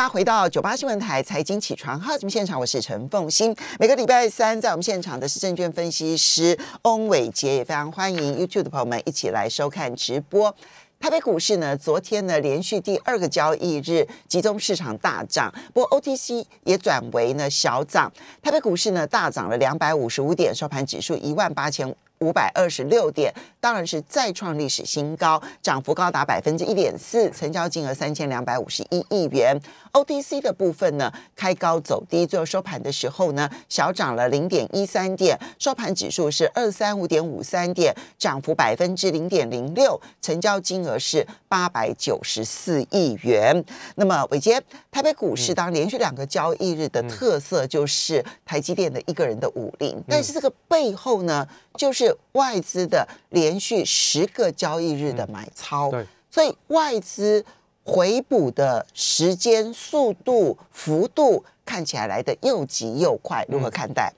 大家回到九八新闻台财经起床号节目现场，我是陈凤欣。每个礼拜三在我们现场的是证券分析师翁伟杰，也非常欢迎 YouTube 的朋友们一起来收看直播。台北股市呢，昨天呢连续第二个交易日集中市场大涨，不过 OTC 也转为呢小涨。台北股市呢大涨了两百五十五点，收盘指数一万八千。五百二十六点，当然是再创历史新高，涨幅高达百分之一点四，成交金额三千两百五十一亿元。OTC 的部分呢，开高走低，最后收盘的时候呢，小涨了零点一三点，收盘指数是二三五点五三点，涨幅百分之零点零六，成交金额是八百九十四亿元。那么伟杰，台北股市当连续两个交易日的特色就是台积电的一个人的武力，但是这个背后呢，就是外资的连续十个交易日的买超，所以外资。回补的时间、速度、幅度看起来来的又急又快，如何看待？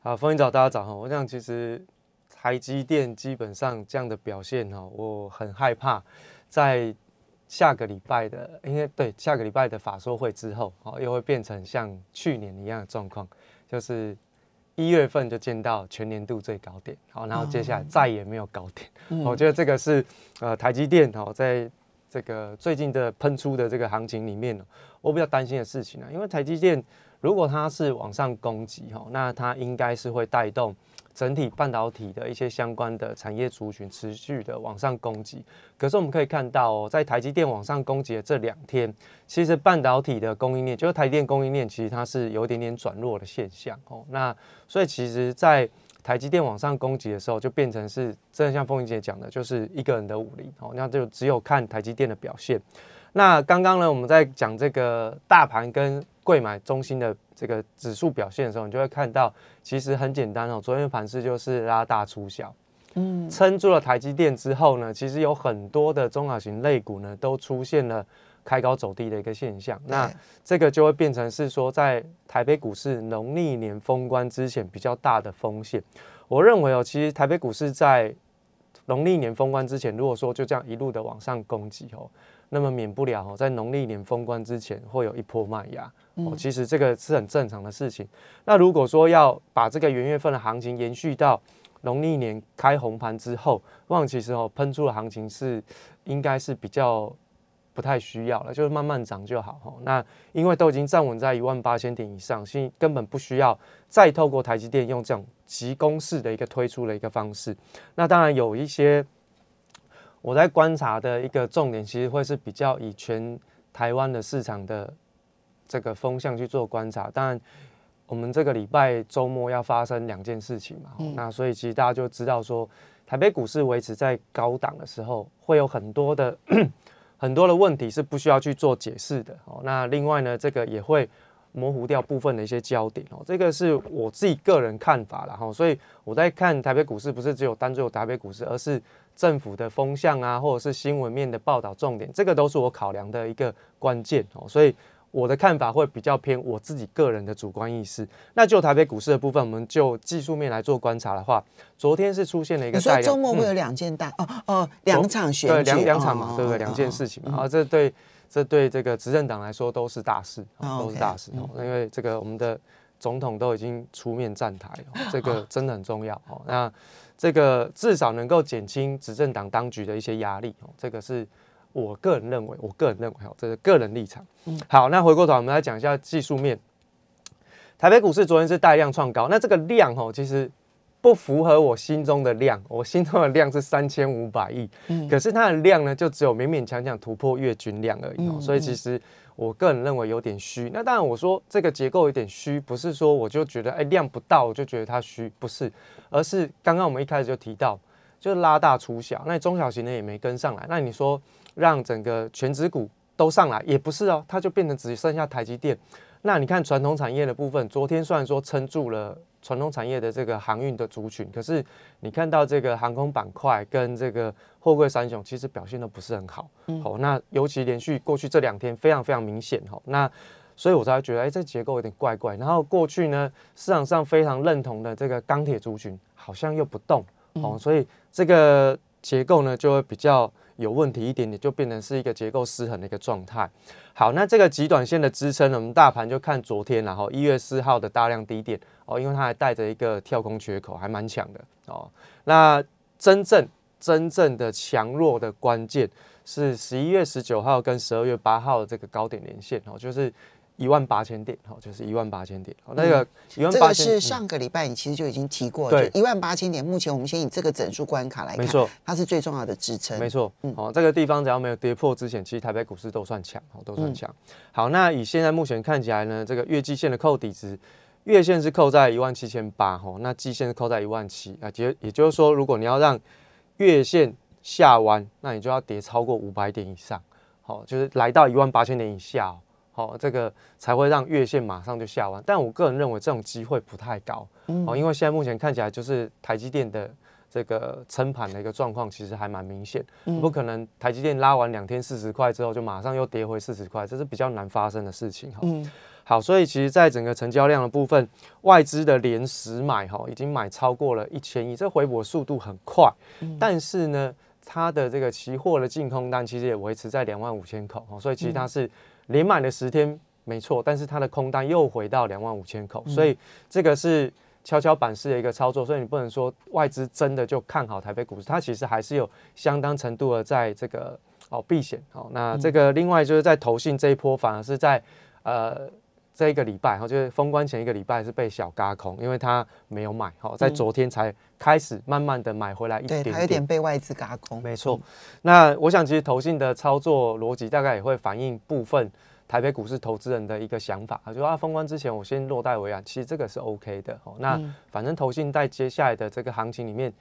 好，风云早，大家早哈。我想其实台积电基本上这样的表现哈，我很害怕在下个礼拜的，因为对下个礼拜的法说会之后，哦，又会变成像去年一样的状况，就是一月份就见到全年度最高点，好，然后接下来再也没有高点。我觉得这个是呃台积电哦在。这个最近的喷出的这个行情里面呢，我比较担心的事情呢，因为台积电如果它是往上攻击哈，那它应该是会带动整体半导体的一些相关的产业族群持续的往上攻击。可是我们可以看到哦，在台积电往上攻击的这两天，其实半导体的供应链，就是台积电供应链，其实它是有一点点转弱的现象哦。那所以其实，在台积电往上攻击的时候，就变成是真的像凤英姐讲的，就是一个人的武力哦，那就只有看台积电的表现。那刚刚呢，我们在讲这个大盘跟贵买中心的这个指数表现的时候，你就会看到，其实很简单哦，昨天盘势就是拉大出小，嗯，撑住了台积电之后呢，其实有很多的中小型类股呢都出现了。开高走低的一个现象，那这个就会变成是说，在台北股市农历年封关之前比较大的风险。我认为哦，其实台北股市在农历年封关之前，如果说就这样一路的往上攻击哦，那么免不了哦，在农历年封关之前会有一波卖压哦。其实这个是很正常的事情。那如果说要把这个元月份的行情延续到农历年开红盘之后，望其实哦喷出的行情是应该是比较。不太需要了，就是慢慢涨就好哦。那因为都已经站稳在一万八千点以上，所以根本不需要再透过台积电用这种急攻式的一个推出的一个方式。那当然有一些我在观察的一个重点，其实会是比较以全台湾的市场的这个风向去做观察。当然，我们这个礼拜周末要发生两件事情嘛，那所以其实大家就知道说，台北股市维持在高档的时候，会有很多的。很多的问题是不需要去做解释的哦。那另外呢，这个也会模糊掉部分的一些焦点哦。这个是我自己个人看法了哈。所以我在看台北股市，不是只有单有台北股市，而是政府的风向啊，或者是新闻面的报道重点，这个都是我考量的一个关键哦。所以。我的看法会比较偏我自己个人的主观意识。那就台北股市的部分，我们就技术面来做观察的话，昨天是出现了一个。你说周末会有两件大哦哦两场选对两两场嘛，对不对？两件事情嘛，啊，这对这对这个执政党来说都是大事，都是大事哦。因为这个我们的总统都已经出面站台，这个真的很重要哦。那这个至少能够减轻执政党当局的一些压力哦，这个是。我个人认为，我个人认为，哦，这是个人立场。嗯，好，那回过头，我们来讲一下技术面。台北股市昨天是带量创高，那这个量，哦，其实不符合我心中的量。我心中的量是三千五百亿，嗯，可是它的量呢，就只有勉勉强强突破月均量而已。哦，所以其实我个人认为有点虚。那当然，我说这个结构有点虚，不是说我就觉得，哎，量不到，我就觉得它虚，不是，而是刚刚我们一开始就提到，就是拉大出小，那中小型的也没跟上来。那你说？让整个全指股都上来也不是哦，它就变成只剩下台积电。那你看传统产业的部分，昨天虽然说撑住了传统产业的这个航运的族群，可是你看到这个航空板块跟这个货柜三雄其实表现都不是很好。好，那尤其连续过去这两天非常非常明显哈。那所以我才觉得，哎，这结构有点怪怪。然后过去呢，市场上非常认同的这个钢铁族群好像又不动。哦，所以这个。结构呢就会比较有问题一点点，就变成是一个结构失衡的一个状态。好，那这个极短线的支撑呢，我们大盘就看昨天，然后一月四号的大量低点哦，因为它还带着一个跳空缺口，还蛮强的哦。那真正真正的强弱的关键是十一月十九号跟十二月八号的这个高点连线哦，就是一万八千点好，就是一万八千点。那个一万这个是上个礼拜你其实就已经提过，对就一万八千点。目前我们先以这个整数关卡来看，没错，它是最重要的支撑。没错，嗯哦，这个地方只要没有跌破之前，其实台北股市都算强，哦，都算嗯强。好，那以现在目前看起来呢，这个月季线的扣底值，月线是扣在一万七千八，哦，那季线是扣在一万七啊，也也就是说，如果你要让月线下弯，那你就要跌超过五百点以上，好、就是来到一万八千点以下、哦，好、这个才会让月线马上就下完。但我个人认为这种机会不太高，嗯哦，因为现在目前看起来就是台积电的这个撑盘的一个状况，其实还蛮明显，嗯不可能台积电拉完两天四十块之后就马上又跌回四十块，这是比较难发生的事情哈。嗯好，所以其实，在整个成交量的部分，外资的连十买哈，已经买超过了一千亿，这回补的速度很快。嗯但是呢，它的这个期货的净空单其实也维持在两万五千口，哦所以其实它是连买了十天，没错，但是它的空单又回到两万五千口，所以这个是跷跷板式的一个操作，所以你不能说外资真的就看好台北股市，它其实还是有相当程度的在这个哦避险哦。那这个另外就是在投信这一波，反而是在呃。这一个礼拜哈，就是封关前一个礼拜是被小嘎空，因为他没有买哈，在昨天才开始慢慢的买回来一对，点点。它有点被外资嘎空。没错，那我想其实投信的操作逻辑大概也会反映部分台北股市投资人的一个想法，就说啊封关之前我先落袋为安，其实这个是 OK 的哦。那反正投信在接下来的这个行情里面，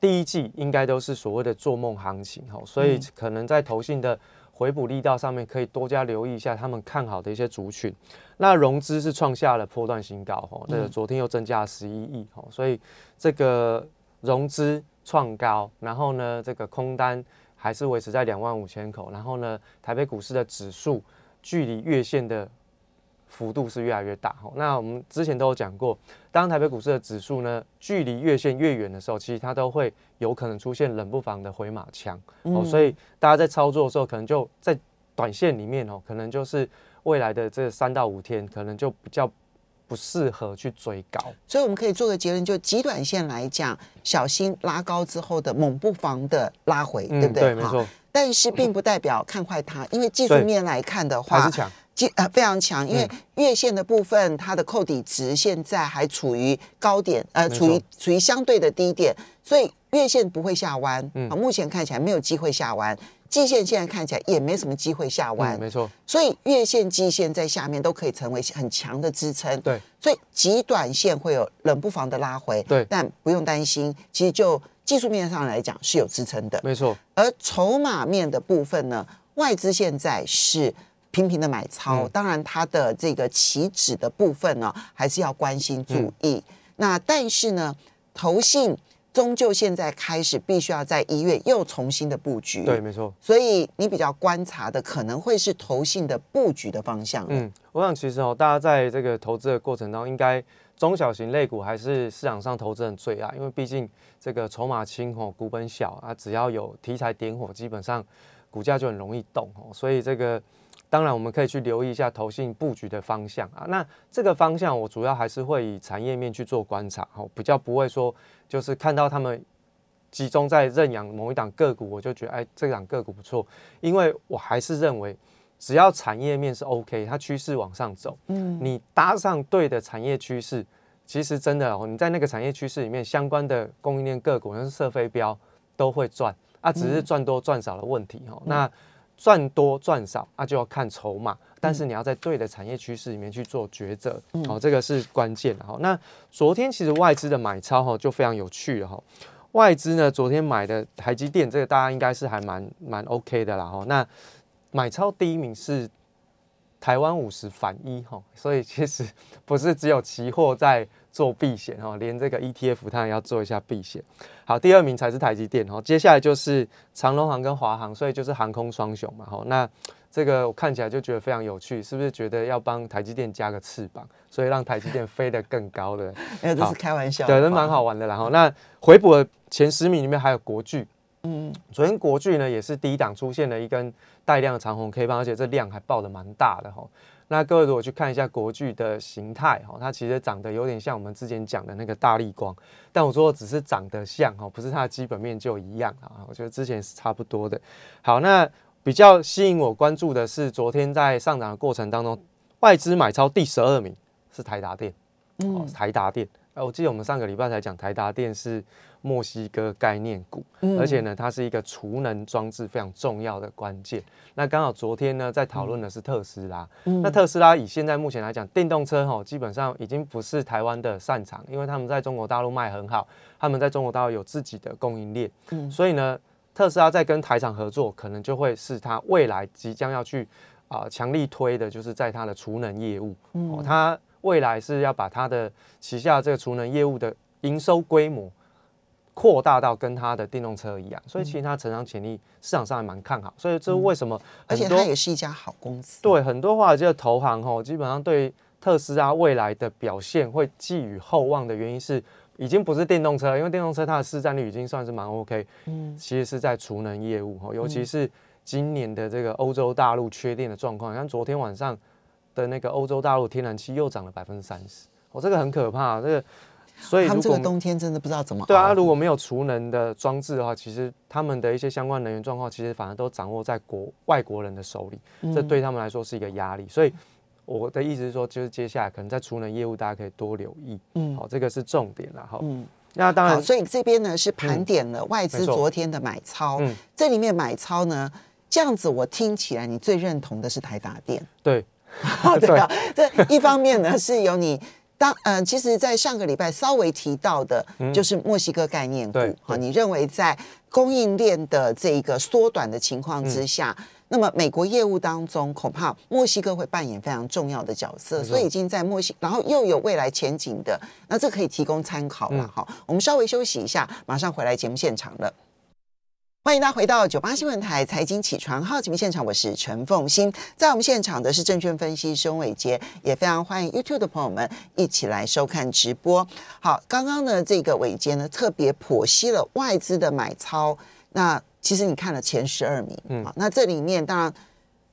第一季应该都是所谓的做梦行情哈，所以可能在投信的回补力道上面可以多加留意一下他们看好的一些族群。那融资是创下了波段新高哦，这个昨天又增加了十一亿哦，所以这个融资创高，然后呢，这个空单还是维持在两万五千口，然后呢，台北股市的指数距离月线的幅度是越来越大。哈，那我们之前都有讲过，当台北股市的指数呢距离月线越远的时候，其实它都会有可能出现冷不防的回马枪。哦，所以大家在操作的时候，可能就在短线里面哦，可能就是未来的这三到五天，可能就比较不适合去追高。所以我们可以做个结论，就极短线来讲，小心拉高之后的猛不防的拉回，对不对？对，没错，但是并不代表看坏它，因为技术面来看的话还是，强。技呃非常强，因为月线的部分它的扣底值现在还处于高点，呃，没处于处于相对的低点，所以月线不会下弯，嗯。啊，目前看起来没有机会下弯，季线现在看起来也没什么机会下弯嗯，，没错，所以月线、季线在下面都可以成为很强的支撑。对，所以极短线会有冷不防的拉回，对。但不用担心，其实就技术面上来讲是有支撑的。没错，而筹码面的部分呢，外资现在是频频的买超，嗯当然它的这个起止的部分呢，还是要关心注意。那但是呢，投信终究现在开始必须要在一月又重新的布局，对，没错。所以你比较观察的可能会是投信的布局的方向。嗯，嗯，我想其实哦，大家在这个投资的过程当中，应该中小型类股还是市场上投资人最爱，因为毕竟这个筹码轻哦，股本小啊，只要有题材点火，基本上股价就很容易动哦。所以这个当然我们可以去留意一下投信布局的方向啊。那这个方向我主要还是会以产业面去做观察哦，比较不会说就是看到他们。集中在认养某一档个股，我就觉得哎，这档个股不错，因为我还是认为只要产业面是 OK，它趋势往上走，嗯，你搭上对的产业趋势，其实真的哦，你在那个产业趋势里面相关的供应链个股，像是射飞镖都会赚啊，只是赚多赚少的问题哦。那赚多赚少啊，就要看筹码，但是你要在对的产业趋势里面去做抉择，哦，这个是关键哈、哦。那昨天其实外资的买超哈就非常有趣了哈。外资呢，昨天买的台积电，这个大家应该是还蛮蛮 OK 的啦哈。那买超第一名是台湾五十反一哈，所以其实不是只有期货在做避险哈，连这个 ETF 它也要做一下避险。好，第二名才是台积电哈，接下来就是长荣航跟华航，所以就是航空双雄嘛哈。那这个我看起来就觉得非常有趣，是不是觉得要帮台积电加个翅膀，所以让台积电飞得更高的？没有，这是开玩笑。对，都蛮。好玩的啦。然后那回补的前十名里面还有国巨嗯，昨天国巨呢也是低档出现了一根带量的长红 K 棒，而且这量还爆的蛮大的哈。那各位如果去看一下国巨的形态哈，它其实长得有点像我们之前讲的那个大力光，但我说只是长得像哈，不是它的基本面就一样啊。我觉得之前是差不多的。好，那比较吸引我关注的是昨天在上涨的过程当中，外资买超第十二名是台达电，哦，台达电。哎，我记得我们上个礼拜才讲台达电是墨西哥概念股，而且呢，它是一个储能装置非常重要的关键。那刚好昨天呢，在讨论的是特斯拉。那特斯拉以现在目前来讲，电动车哈，基本上已经不是台湾的擅长，因为他们在中国大陆卖很好，他们在中国大陆有自己的供应链。嗯，所以呢，特斯拉在跟台厂合作，可能就会是它未来即将要去啊强力推的，就是在它的储能业务。嗯，它。未来是要把它的旗下这个储能业务的营收规模扩大到跟它的电动车一样，所以其实它成长潜力市场上还蛮看好。所以这是为什么？而且它也是一家好公司。对，很多华尔街的投行吼，基本上对特斯拉未来的表现会寄予厚望的原因是，已经不是电动车，因为电动车它的市占率已经算是蛮 OK。嗯，其实是在储能业务吼，尤其是今年的这个欧洲大陆缺电的状况，像昨天晚上。的那个欧洲大陆天然气又涨了百分之三十，哦，这个很可怕，这个，所以他们这个冬天真的不知道怎么。对啊，如果没有储能的装置的话，其实他们的一些相关能源状况，其实反而都掌握在国外国人的手里，这对他们来说是一个压力。所以我的意思是说，就是接下来可能在储能业务，大家可以多留意，嗯，好，这个是重点了哈。嗯，那当然，所以这边呢是盘点了外资昨天的买超，嗯，这里面买超呢，这样子我听起来你最认同的是台达电，对。对啊，这一方面呢是由你当嗯，其实，在上个礼拜稍微提到的，就是墨西哥概念股。好，你认为在供应链的这一个缩短的情况之下，那么美国业务当中恐怕墨西哥会扮演非常重要的角色，所以已经在墨西，然后又有未来前景的，那这可以提供参考了。好，我们稍微休息一下，马上回来节目现场了。欢迎大家回到九八新闻台财经起床号节目现场，我是陈凤欣，在我们现场的是证券分析师伟杰，也非常欢迎 YouTube 的朋友们一起来收看直播。好，刚刚呢这个伟杰呢特别剖析了外资的买超，那其实你看了前十二名，嗯，那这里面当然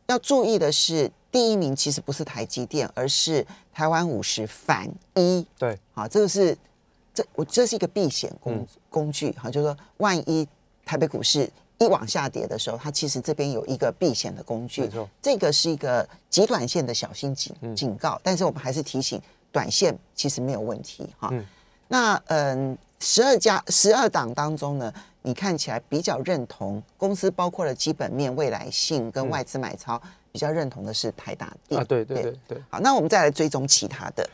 要注意的是，第一名其实不是台积电，而是台湾五十反一，对，好，这个是这我这是一个避险工工具，哈，就是说万一。台北股市一往下跌的时候，它其实这边有一个避险的工具，没错，这个是一个极短线的小心警警告，但是我们还是提醒，短线其实没有问题哈。那嗯，十二家十二档当中呢，你看起来比较认同公司，包括了基本面、未来性跟外资买超，比较认同的是台达电。啊，对对对。对。好，那我们再来追踪其他的。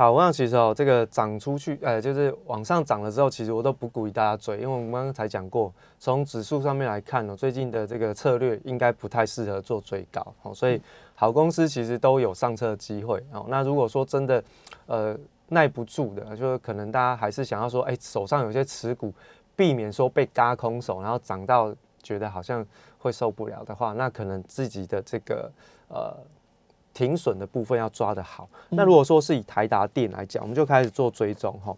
好，我想其实哦，这个涨出去，呃，就是往上涨了之后，其实我都不鼓励大家追，因为我们刚刚才讲过，从指数上面来看呢，最近的这个策略应该不太适合做追高，哦，所以好公司其实都有上车的机会，哦，那如果说真的，呃，耐不住的，就是可能大家还是想要说，哎，手上有些持股，避免说被嘎空手，然后涨到觉得好像会受不了的话，那可能自己的这个，呃。停损的部分要抓得好。那如果说是以台达电来讲，我们就开始做追踪哈。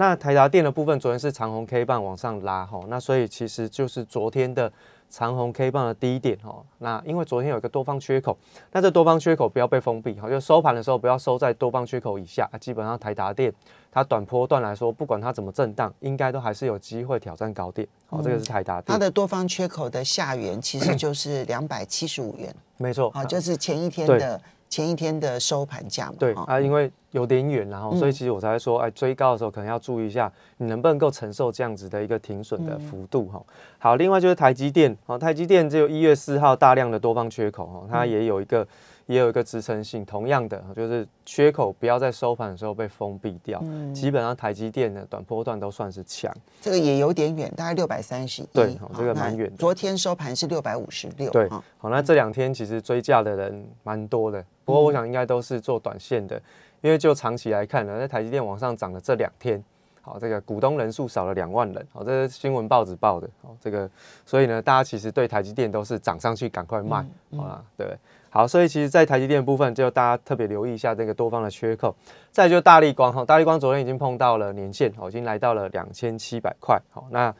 那台达电的部分，昨天是长红 K 棒往上拉哈。那所以其实就是昨天的长红 K 棒的低点哈。那因为昨天有一个多方缺口，那这多方缺口不要被封闭哈，就收盘的时候不要收在多方缺口以下。基本上台达电它短波段来说，不管它怎么震荡，应该都还是有机会挑战高点。好，这个是台达电。它的多方缺口的下缘其实就是两百七十五元。没错，好，就是前一天的前一天的收盘价嘛。对啊，因为有点远，然后所以其实我才会说，哎，追高的时候可能要注意一下，你能不能够承受这样子的一个停损的幅度哈。好，另外就是台积电，好，台积电只有一月四号大量的多方缺口哈，它也有一个。也有一个支撑性，同样的就是缺口不要在收盘的时候被封闭掉。嗯，基本上台积电的短波段都算是强。这个也有点远，大概六百三十一。对，这个蛮远。昨天收盘是六百五十六。对，好，那这两天其实追价的人蛮多的，不过我想应该都是做短线的，因为就长期来看呢，在台积电往上涨的这两天，好，这个股东人数少了两万人，好，这是新闻报纸报的，好，这个所以呢，大家其实对台积电都是涨上去赶快卖，好啦，对。好，所以其实，在台积电部分，就大家特别留意一下这个多方的缺口。再就大力光哈，大力光昨天已经碰到了年线，哦，已经来到了两千七百块。好，那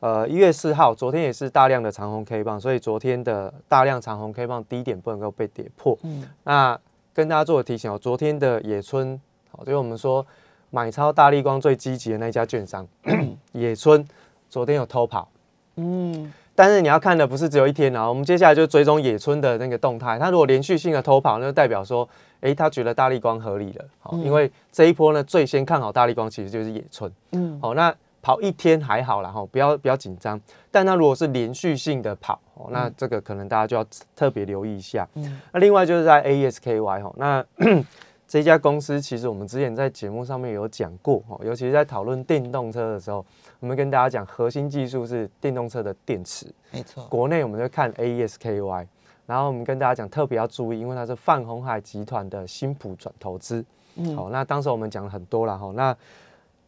呃，一月四号，昨天也是大量的长红 K 棒，所以昨天的大量长红 K 棒低点不能够被跌破。嗯，那跟大家做个提醒哦，昨天的野村，好，就是我们说买超大力光最积极的那家券商，野村昨天有偷跑。嗯。但是你要看的不是只有一天啊，我们接下来就追踪野村的那个动态。他如果连续性的偷跑，那就代表说，哎，他觉得大力光合理了。好，因为这一波呢，最先看好大力光其实就是野村。嗯，好，那跑一天还好啦，哈，不要不要紧张。但他如果是连续性的跑，那这个可能大家就要特别留意一下。嗯，那另外就是在 ASKY 哈，那。这家公司其实我们之前在节目上面有讲过哦，尤其是在讨论电动车的时候，我们跟大家讲核心技术是电动车的电池，没错。国内我们就看 AESKY，然后我们跟大家讲特别要注意，因为它是泛红海集团的新普转投资。嗯，好，那当时我们讲了很多了哈，那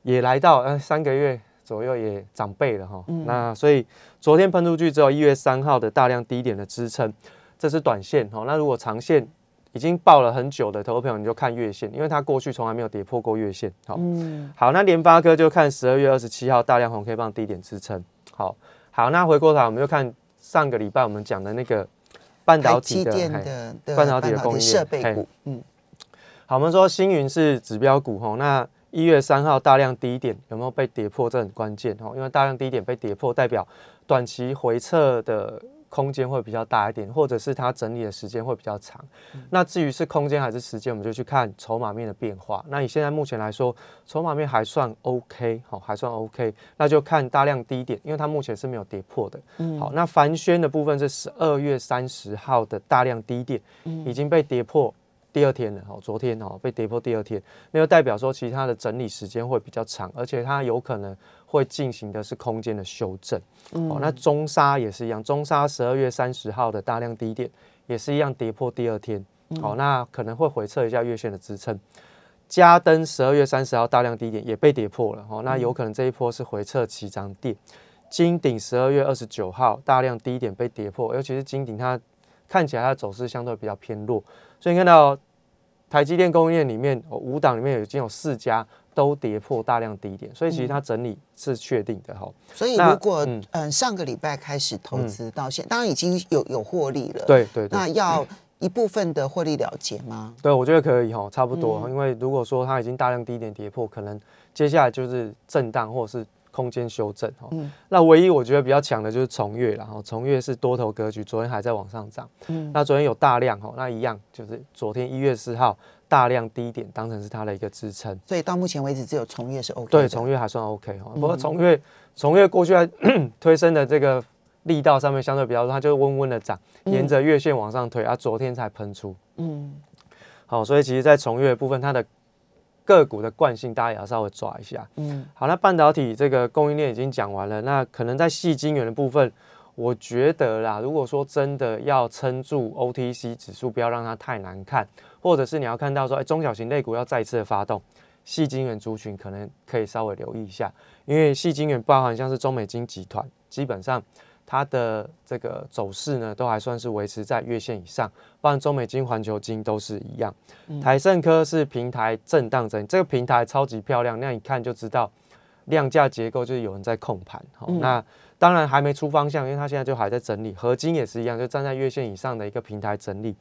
也来到呃三个月左右也涨倍了哈。那所以昨天喷出去之后，一月三号的大量低点的支撑，这是短线哈。那如果长线。已经报了很久的投资朋友，你就看月线，因为它过去从来没有跌破过月线。好，好，那联发科就看十二月二十七号大量红 K 棒低点支撑。好，好，那回过头我们就看上个礼拜我们讲的那个半导体的半导体的供应设备股。嗯，好，我们说星云是指标股哈，那一月三号大量低点有没有被跌破？这很关键哈，因为大量低点被跌破，代表短期回撤的。空间会比较大一点，或者是它整理的时间会比较长。那至于是空间还是时间，我们就去看筹码面的变化。那你现在目前来说，筹码面还算 OK，好，还算 OK。那就看大量低点，因为它目前是没有跌破的。好，那凡轩的部分是十二月三十号的大量低点，已经被跌破。第二天了，哦，昨天哦被跌破第二天，那就代表说其他的整理时间会比较长，而且它有可能会进行的是空间的修正。哦，那中沙也是一样，中沙十二月三十号的大量低点也是一样跌破第二天，好，那可能会回测一下月线的支撑。嘉登十二月三十号大量低点也被跌破了，哦，那有可能这一波是回撤起涨点。金鼎十二月二十九号大量低点被跌破，尤其是金鼎它看起来它的走势相对比较偏弱。所以看到台积电供应链里面，五档里面已经有四家都跌破大量低点，所以其实它整理是确定的哈。所以如果嗯上个礼拜开始投资到现，当然已经有有获利了。对对。那要一部分的获利了结吗？对，我觉得可以哈，差不多。因为如果说它已经大量低点跌破，可能接下来就是震荡或者是。空间修正哈，那唯一我觉得比较强的就是重月然后，重月是多头格局，昨天还在往上涨，嗯，那昨天有大量哈，那一样就是昨天一月四号大量低点当成是它的一个支撑，所以到目前为止只有重月是 OK，对，重月还算 OK 哈，不过重月重月过去在 推升的这个力道上面相对比较弱，它就温温的涨，沿着月线往上推，啊，昨天才喷出，嗯，好，所以其实在重月部分它的。个股的惯性，大家也要稍微抓一下。嗯，好，那半导体这个供应链已经讲完了，那可能在细晶圆的部分，我觉得啦，如果说真的要撑住 OTC 指数，不要让它太难看，或者是你要看到说，哎，中小型类股要再次的发动，细晶圆族群可能可以稍微留意一下，因为细晶圆包含像是中美金集团，基本上。它的这个走势呢，都还算是维持在月线以上，不然中美金、环球金都是一样。台盛科是平台震荡整理，这个平台超级漂亮，那一看就知道量价结构就是有人在控盘。好，那当然还没出方向，因为它现在就还在整理。合金也是一样，就站在月线以上的一个平台整理。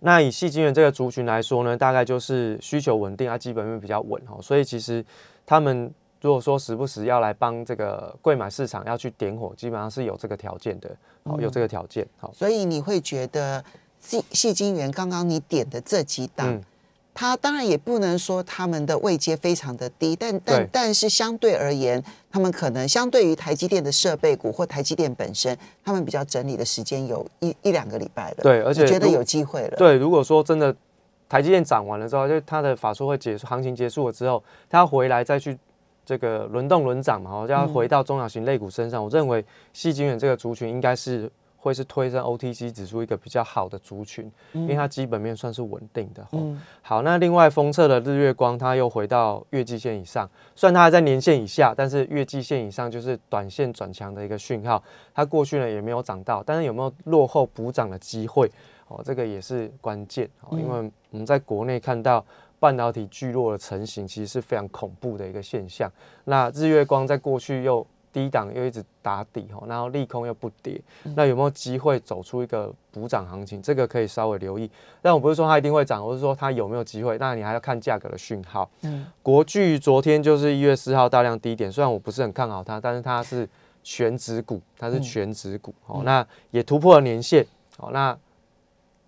那以细晶圆这个族群来说呢，大概就是需求稳定，它基本面比较稳哈，所以其实他们。如果说时不时要来帮这个贵买市场要去点火，基本上是有这个条件的，哦，有这个条件，好，所以你会觉得细细金源刚刚你点的这几档，它当然也不能说他们的位阶非常的低，但但但是相对而言，他们可能相对于台积电的设备股或台积电本身，他们比较整理的时间有一一两个礼拜了，对，而且觉得有机会了，对，如果说真的台积电涨完了之后，就它的法术会结束，行情结束了之后，它回来再去。这个轮动轮涨嘛，我就要回到中小型类股身上。我认为细晶圆这个族群应该是会是推升 OTC 指数一个比较好的族群，因为它基本面算是稳定的。嗯，好，那另外封测的日月光，它又回到月季线以上，虽然它还在年线以下，但是月季线以上就是短线转强的一个讯号。它过去呢也没有涨到，但是有没有落后补涨的机会？哦，这个也是关键。哦，因为我们在国内看到。半导体聚落的成型，其实是非常恐怖的一个现象。那日月光在过去又低档又一直打底哈，然后利空又不跌，那有没有机会走出一个补涨行情？这个可以稍微留意。但我不是说它一定会涨，我是说它有没有机会？那你还要看价格的讯号。嗯，国巨昨天就是一月四号大量低点，虽然我不是很看好它，但是它是全指股，它是全指股哦，那也突破了年线哦，那。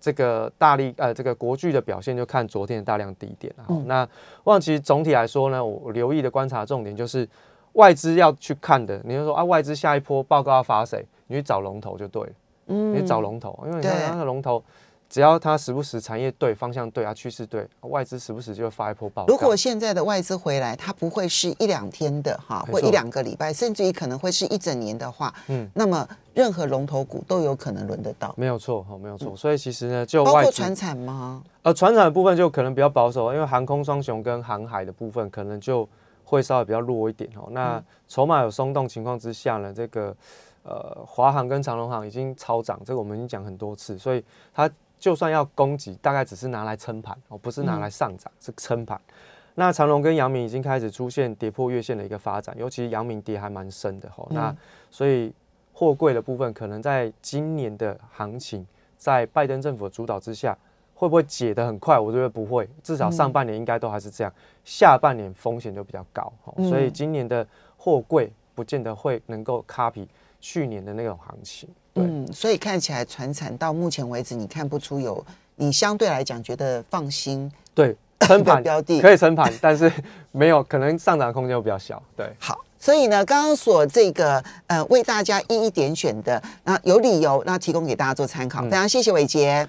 这个大力呃，这个国巨的表现就看昨天的大量低点了。那望其实总体来说呢，我留意的观察重点就是外资要去看的。你就说啊，外资下一波报告要发谁？你去找龙头就对了。嗯，你找龙头，因为你看那个龙头。只要它时不时产业对方向对啊趋势对，外资时不时就会发一波报。如果现在的外资回来，它不会是一两天的哈，或一两个礼拜，甚至于可能会是一整年的话，嗯，那么任何龙头股都有可能轮得到。没有错哈，没有错。所以其实呢，就包括船产吗？呃，船产的部分就可能比较保守，因为航空双雄跟航海的部分可能就会稍微比较弱一点哦。那筹码有松动情况之下呢，这个呃华航跟长隆航已经超涨，这个我们已经讲很多次，所以它。就算要攻击，大概只是拿来撑盘哦，不是拿来上涨，是撑盘。那长隆跟阳明已经开始出现跌破月线的一个发展，尤其阳明跌还蛮深的哈。那所以货柜的部分，可能在今年的行情，在拜登政府的主导之下，会不会解得很快？我觉得不会，至少上半年应该都还是这样，下半年风险就比较高。所以今年的货柜不见得会能够 copy 去年的那种行情。嗯，所以看起来船产到目前为止，你看不出有你相对来讲觉得放心。对，撑盘标的可以撑盘，但是没有可能上涨空间会比较小。对，好，所以呢，刚刚所这个呃为大家一一点选的，那有理由，那提供给大家做参考。非常谢谢伟杰。